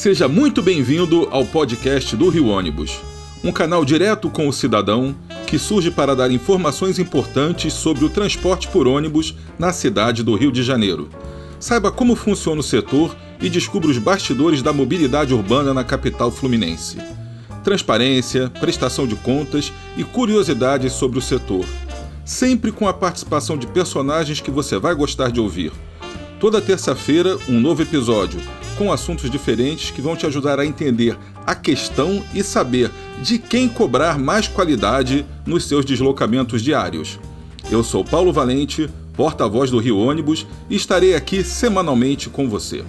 Seja muito bem-vindo ao podcast do Rio Ônibus, um canal direto com o cidadão que surge para dar informações importantes sobre o transporte por ônibus na cidade do Rio de Janeiro. Saiba como funciona o setor e descubra os bastidores da mobilidade urbana na capital fluminense. Transparência, prestação de contas e curiosidades sobre o setor. Sempre com a participação de personagens que você vai gostar de ouvir. Toda terça-feira, um novo episódio com assuntos diferentes que vão te ajudar a entender a questão e saber de quem cobrar mais qualidade nos seus deslocamentos diários. Eu sou Paulo Valente, porta-voz do Rio Ônibus, e estarei aqui semanalmente com você.